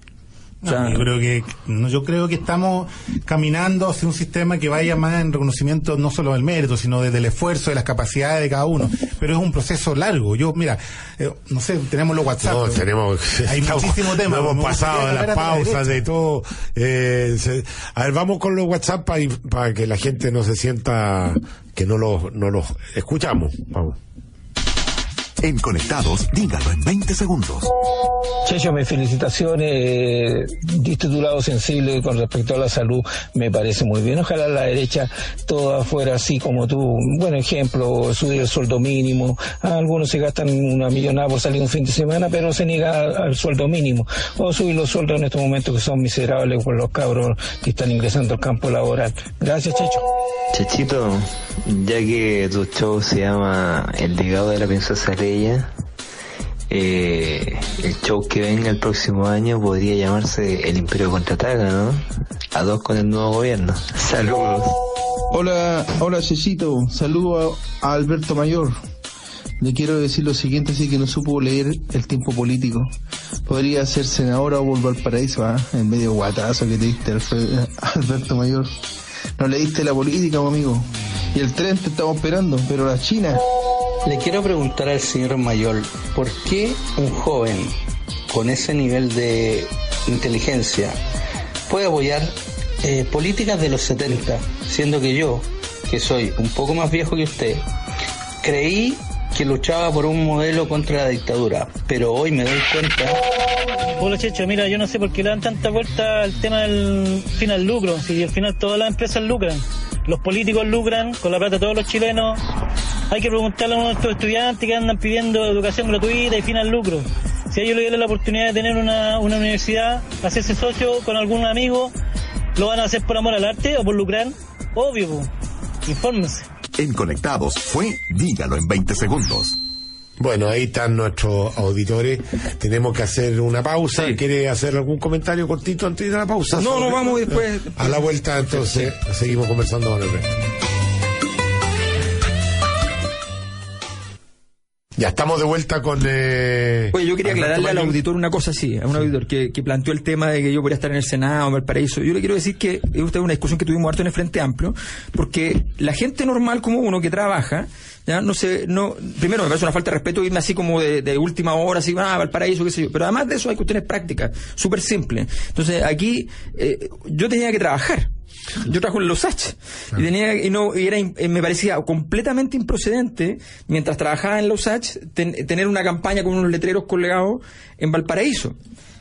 O sea, No, yo creo que no, yo creo que estamos caminando hacia un sistema que vaya más en reconocimiento no solo del mérito, sino desde el esfuerzo, de las capacidades de cada uno. Pero es un proceso largo. Yo, mira, eh, no sé, tenemos los WhatsApp. No, tenemos, hay [LAUGHS] estamos- muchísimo tema. no Me hemos pasado de las la pausas, de todo. Eh, se- a ver, vamos con los WhatsApp para que la gente no se sienta que no los, no los escuchamos. Vamos. En Conectados, dígalo en 20 segundos. Checho, mis felicitaciones. Diste tu lado sensible con respecto a la salud. Me parece muy bien. Ojalá la derecha toda fuera así como tú. Un buen ejemplo, subir el sueldo mínimo. Algunos se gastan una millonada por salir un fin de semana, pero se niega al sueldo mínimo. O subir los sueldos en estos momentos que son miserables por los cabros que están ingresando al campo laboral. Gracias, Checho. Chachito, ya que tu show se llama El legado de la princesa Leia, eh, el show que venga el próximo año podría llamarse El Imperio Contraataca, ¿no? A dos con el nuevo gobierno. [LAUGHS] Saludos. Hola, hola Chechito, saludo a, Alberto Mayor. Le quiero decir lo siguiente, así que no supo leer el tiempo político. Podría ser senadora o volver al paraíso, ¿ah? El medio guatazo que te diste, [LAUGHS] Alberto Mayor. No leíste la política, mi amigo. Y el tren te estamos esperando, pero la China. Le quiero preguntar al señor Mayor, ¿por qué un joven con ese nivel de inteligencia puede apoyar eh, políticas de los 70, siendo que yo, que soy un poco más viejo que usted, creí que luchaba por un modelo contra la dictadura, pero hoy me doy cuenta Hola Checho, mira, yo no sé por qué le dan tanta vuelta al tema del fin al lucro, si al final todas las empresas lucran, los políticos lucran con la plata de todos los chilenos, hay que preguntarle a nuestros estudiantes que andan pidiendo educación gratuita y fin al lucro. Si a ellos les dieran la oportunidad de tener una, una universidad, hacerse socio con algún amigo, ¿lo van a hacer por amor al arte o por lucrar? Obvio, infórmense. En Conectados fue Dígalo en 20 segundos. Bueno, ahí están nuestros auditores. Tenemos que hacer una pausa. Sí. ¿Quiere hacer algún comentario cortito antes de la pausa? No, no, vamos después- A la vuelta, entonces, seguimos conversando con el resto. Ya estamos de vuelta con. Eh, Oye, yo quería aclararle al auditor una cosa así, a un auditor que, que planteó el tema de que yo podría estar en el Senado, en Valparaíso. Yo le quiero decir que es usted una discusión que tuvimos harto en el Frente Amplio, porque la gente normal como uno que trabaja, ya no sé, no, primero me parece una falta de respeto irme así como de, de última hora, así, ah, Valparaíso, qué sé yo. Pero además de eso hay cuestiones prácticas, súper simples. Entonces aquí eh, yo tenía que trabajar. Yo trabajo en los H y tenía y no y era eh, me parecía completamente improcedente mientras trabajaba en los H ten- tener una campaña con unos letreros colgados en Valparaíso.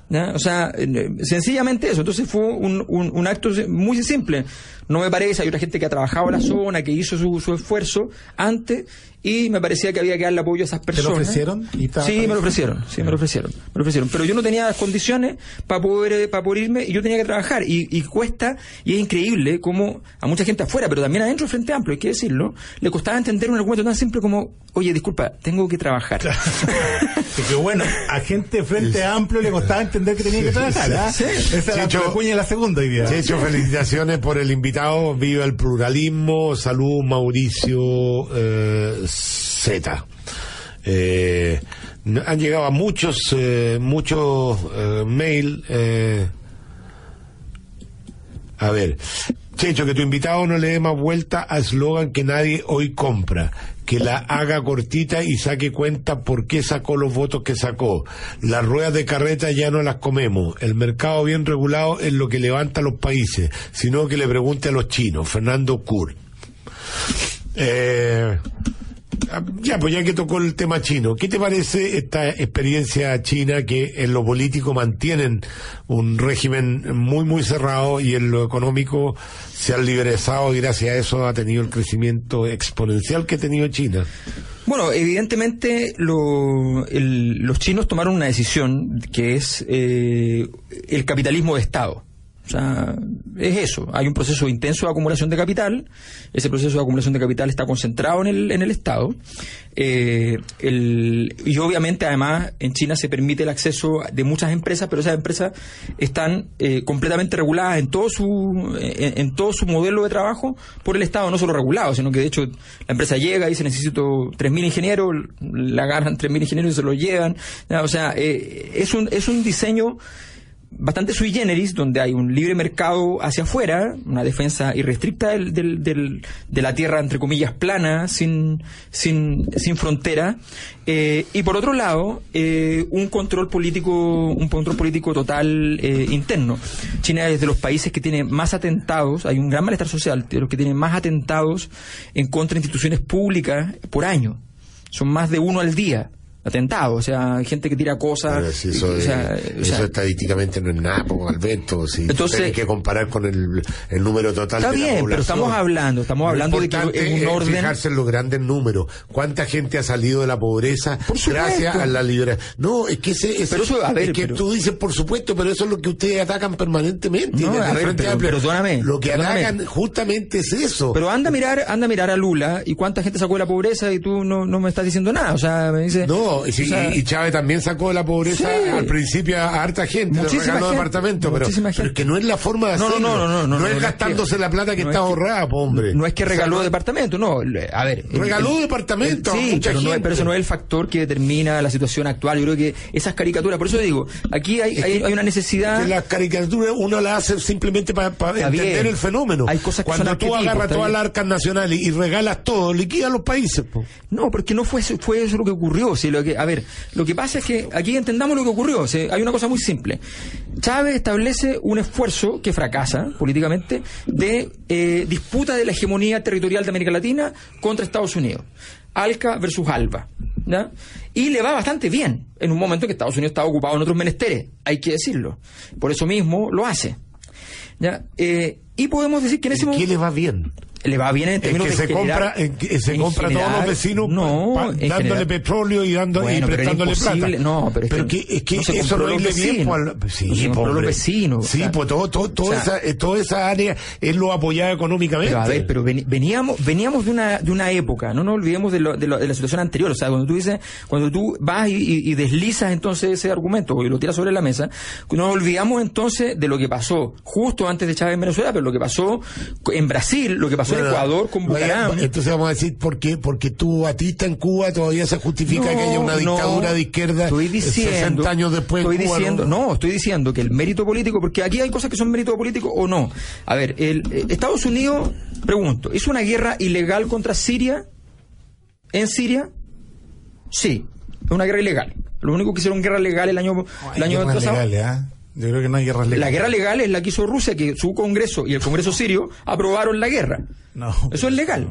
¿ya? O sea, eh, sencillamente eso. Entonces fue un, un, un acto muy simple. No me parece, hay otra gente que ha trabajado en la zona, que hizo su, su esfuerzo antes y me parecía que había que darle apoyo a esas ¿Te personas. lo ofrecieron? ¿Y estaba Sí, me lo ofrecieron, sí, me lo ofrecieron, me lo ofrecieron. Pero yo no tenía las condiciones para poder, eh, para poder irme y yo tenía que trabajar. Y, y cuesta, y es increíble como a mucha gente afuera, pero también adentro del Frente Amplio, hay que decirlo, le costaba entender un argumento tan simple como, oye, disculpa, tengo que trabajar. Porque [LAUGHS] bueno, a gente frente amplio le costaba entender que tenía que trabajar. ¿ah? Sí. Esa era la cuña de la segunda hoy día. Checho, felicitaciones por el invitado. Viva el pluralismo. Salud, Mauricio eh, Z. Eh, han llegado muchos, eh, muchos eh, mail. a ver, Checho, que tu invitado no le dé más vuelta a eslogan que nadie hoy compra, que la haga cortita y saque cuenta por qué sacó los votos que sacó. Las ruedas de carreta ya no las comemos. El mercado bien regulado es lo que levanta a los países, sino que le pregunte a los chinos. Fernando Kur. Eh, ya, pues ya que tocó el tema chino, ¿qué te parece esta experiencia china que en lo político mantienen un régimen muy, muy cerrado y en lo económico se han liberalizado y gracias a eso ha tenido el crecimiento exponencial que ha tenido China? Bueno, evidentemente los chinos tomaron una decisión que es eh, el capitalismo de Estado. O sea, es eso. Hay un proceso intenso de acumulación de capital. Ese proceso de acumulación de capital está concentrado en el, en el Estado. Eh, el- y obviamente, además, en China se permite el acceso de muchas empresas, pero esas empresas están eh, completamente reguladas en todo su en, en todo su modelo de trabajo por el Estado, no solo regulado, sino que de hecho la empresa llega y dice necesito 3.000 ingenieros, le agarran 3.000 ingenieros y se los llevan. O sea, eh, es un es un diseño bastante sui generis, donde hay un libre mercado hacia afuera, una defensa irrestricta del, del- de la tierra, entre comillas, plana, sin, sin, sin frontera, eh, y por otro lado, eh, un control político, un control político total eh, interno. China es de los países que tiene más atentados, hay un gran malestar social, de los que tienen más atentados en contra de instituciones públicas por año. Son más de uno al día. Atentados, o sea, hay gente que tira cosas. Pero si eso, o es- sea, o eso sea, estadísticamente no es nada, po, Alberto. Si Entonces- tienes que comparar con el, el número total Está de la bien, pero población. estamos hablando, estamos Lo hablando de que en un es orden- fijarse en los grandes números. ¿Cuánta gente ha salido de la pobreza gracias a la liberación? No, es que ese, ese- Pero eso, a ver, es que pero- tú dices por supuesto, pero eso es lo que ustedes atacan permanentemente. No, a ver, pero- perdóname, Lo que perdóname. atacan justamente es eso. Pero anda a mirar, anda a mirar a Lula y cuánta gente sacó de la pobreza y tú no, no me estás diciendo nada. O sea, me dice. No, y, sí, o sea, y Chávez también sacó de la pobreza Sí. al principio a harta gente, Muchísima regaló gente, departamentos, pero, es que no es la forma de hacerlo. no, no, no, no, no, es gastándose la plata que está ahorrada, hombre. No es que regaló departamento, no. A ver. Regaló departamento Sí, mucha pero, eso no es el factor que determina la situación actual. Yo creo que esas caricaturas, por eso digo, aquí hay, una necesidad. las caricaturas uno las hace simplemente para entender bien. el fenómeno. Hay cosas que Cuando son tú agarras todas las arcas nacionales y regalas todo, liquida los países. po. No, porque no fue, fue eso lo que ocurrió. Sí, lo que, a ver, lo que pasa es que aquí entendamos lo que ocurrió. Hay una cosa muy simple. Chávez establece un esfuerzo que fracasa políticamente de eh, disputa de la hegemonía territorial de América Latina contra Estados Unidos. Alca versus Alba. ¿ya? Y le va bastante bien en un momento en que Estados Unidos estaba ocupado en otros menesteres, hay que decirlo. Por eso mismo lo hace. ¿ya? Eh, y podemos decir que en ese ¿En qué momento le va bien? Le va bien en términos que de se generar- compra, en que se en compra todos los vecinos no, pa- dándole general. petróleo y dando Bueno, y prestándole plata. no, pero es que que, es que no eso no irle bien al- sí, No se compró los vecinos, o Sí, pues todo, todo, toda, o sea, esa, eh, toda esa área es lo apoyada económicamente. Pero a ver, pero veníamos, veníamos de una, de una época, no nos olvidemos de, lo- de, lo- de la situación anterior. O sea, cuando tú dices, cuando tú vas y, y- y deslizas entonces ese argumento y lo tiras sobre la mesa, nos olvidamos entonces de lo que pasó justo antes de Chávez en Venezuela, pero lo que pasó en Brasil, lo que pasó pasó en Bueno, Ecuador con Bucaram. Entonces vamos a decir, ¿por qué? Porque tú batista en Cuba todavía se justifica No, que haya una no, dictadura de izquierda estoy eh, diciendo, 60 años después estoy Cuba. diciendo, ¿no? estoy diciendo que el mérito político, porque aquí hay cosas que son mérito político o no. A ver, el, eh, Estados Unidos, pregunto, ¿hizo una guerra ilegal contra Siria? ¿En Siria? Sí, es una guerra ilegal. Lo único que hicieron guerra legal el año, el año pasado. legales, ¿ah? Yo creo que no hay guerras legales. La guerra legal es la que hizo Rusia, que su Congreso y el Congreso sirio aprobaron la guerra. No. Eso es legal.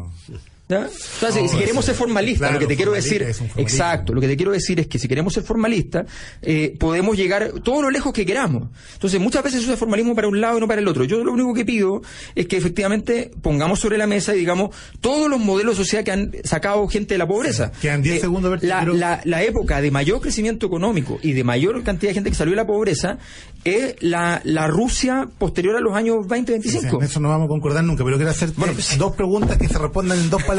¿Ya? Sea, si- queremos ser formalistas, Claro, lo que te quiero decir, exacto, lo que te quiero decir es que si queremos ser formalistas, eh, podemos llegar todo lo lejos que queramos. Entonces, muchas veces eso es formalismo para un lado y no para el otro. Yo lo único que pido es que efectivamente pongamos sobre la mesa y digamos todos los modelos de sociedad que han sacado gente de la pobreza. Quedan 10 Eh, segundos, la, la- la época de mayor crecimiento económico y de mayor cantidad de gente que salió de la pobreza es la, la Rusia posterior a los años 20-25. En eso no vamos a concordar nunca, pero quiero hacerte dos preguntas que se respondan en dos palabras [LAUGHS]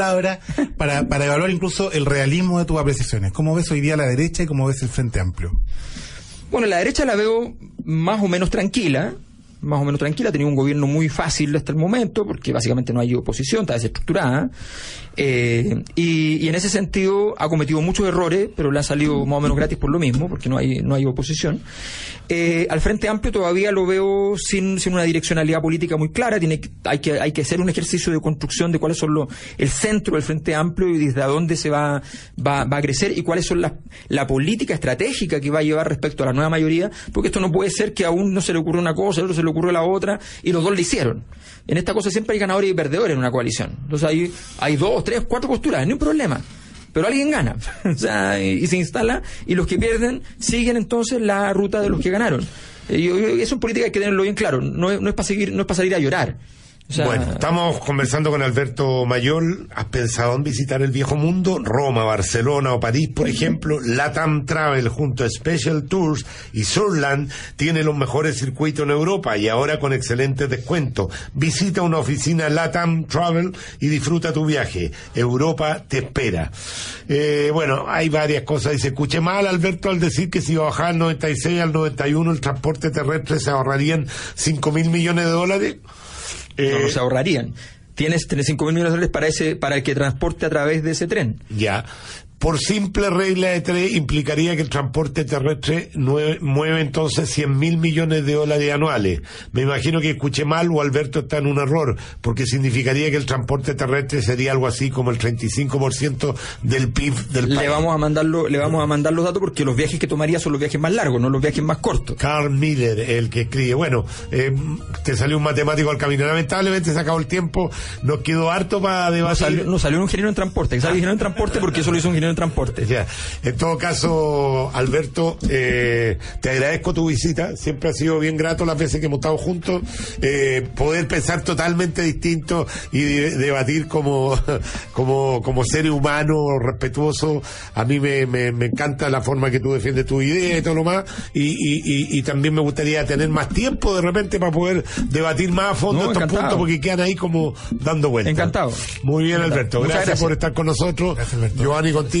para, para evaluar incluso el realismo de tus apreciaciones. ¿Cómo ves hoy día la derecha y cómo ves el Frente Amplio? Bueno, la derecha la veo más o menos tranquila, más o menos tranquila, ha tenido un gobierno muy fácil hasta el momento, porque básicamente no hay oposición, está desestructurada, eh, y, en ese sentido ha cometido muchos errores, pero le han salido más o menos gratis por lo mismo, porque no hay, no hay oposición. Eh, al Frente Amplio todavía lo veo sin, sin una direccionalidad política muy clara, tiene, hay, que, hay que hacer un ejercicio de construcción de cuáles son los, el centro del Frente Amplio y desde dónde se va, va, va a crecer y cuáles son las, la política estratégica que va a llevar respecto a la nueva mayoría, porque esto no puede ser que a uno se le ocurra una cosa, al otro se le ocurre la otra, y los dos lo hicieron. En esta cosa siempre hay ganadores y perdedores en una coalición. Entonces hay, hay dos, tres, cuatro posturas, no hay problema. Pero alguien gana, [LAUGHS] o sea, y, se instala, y los que pierden siguen entonces la ruta de los que ganaron. Eh, yo- eso en política hay que tenerlo bien claro, no no es para seguir, no es para salir a llorar. O sea, bueno, estamos conversando con Alberto Mayol. ¿Has pensado en visitar el viejo mundo? Roma, Barcelona o París, por ejemplo. Latam Travel junto a Special Tours y Surland tiene los mejores circuitos en Europa y ahora con excelentes descuentos. Visita una oficina Latam Travel y disfruta tu viaje. Europa te espera. Eh, bueno, hay varias cosas. Dice, escuché mal Alberto al decir que si iba a bajar al 96 al 91 el transporte terrestre se ahorrarían 5 mil millones de dólares. No, no Eh, se ahorrarían. Tienes 5 mil millones de dólares para, ese, para el que transporte a través de ese tren. Ya. Por simple regla de tres, implicaría que el transporte terrestre mueve entonces 100 mil millones de dólares anuales. Me imagino que escuché mal o Alberto está en un error, porque significaría que el transporte terrestre sería algo así como el 35% del PIB del país. Le vamos a mandarlo, le vamos a mandar los datos porque los viajes que tomaría son los viajes más largos, no los viajes más cortos. Carl Miller, el que escribe. Bueno, eh, te salió un matemático al camino. Lamentablemente se acabó el tiempo. Nos quedó harto para No debatir. salió, no salió un ingeniero en transporte, que sale ingeniero en transporte porque eso lo hizo un ingeniero en transporte. Ya. En todo caso, Alberto, eh, te agradezco tu visita. Siempre ha sido bien grato las veces que hemos estado juntos. Eh, poder pensar totalmente distinto y de- debatir como, [LAUGHS] como, como seres humanos respetuosos. A mí me, me, me encanta la forma que tú defiendes tu idea y todo lo más. Y, y, y, y también me gustaría tener más tiempo de repente para poder debatir más a fondo No, estos encantado. puntos porque quedan ahí como dando vueltas. Encantado. Muy bien, Encantado. Alberto. Gracias, gracias. por estar con nosotros. Gracias, Alberto. Giovanni, contigo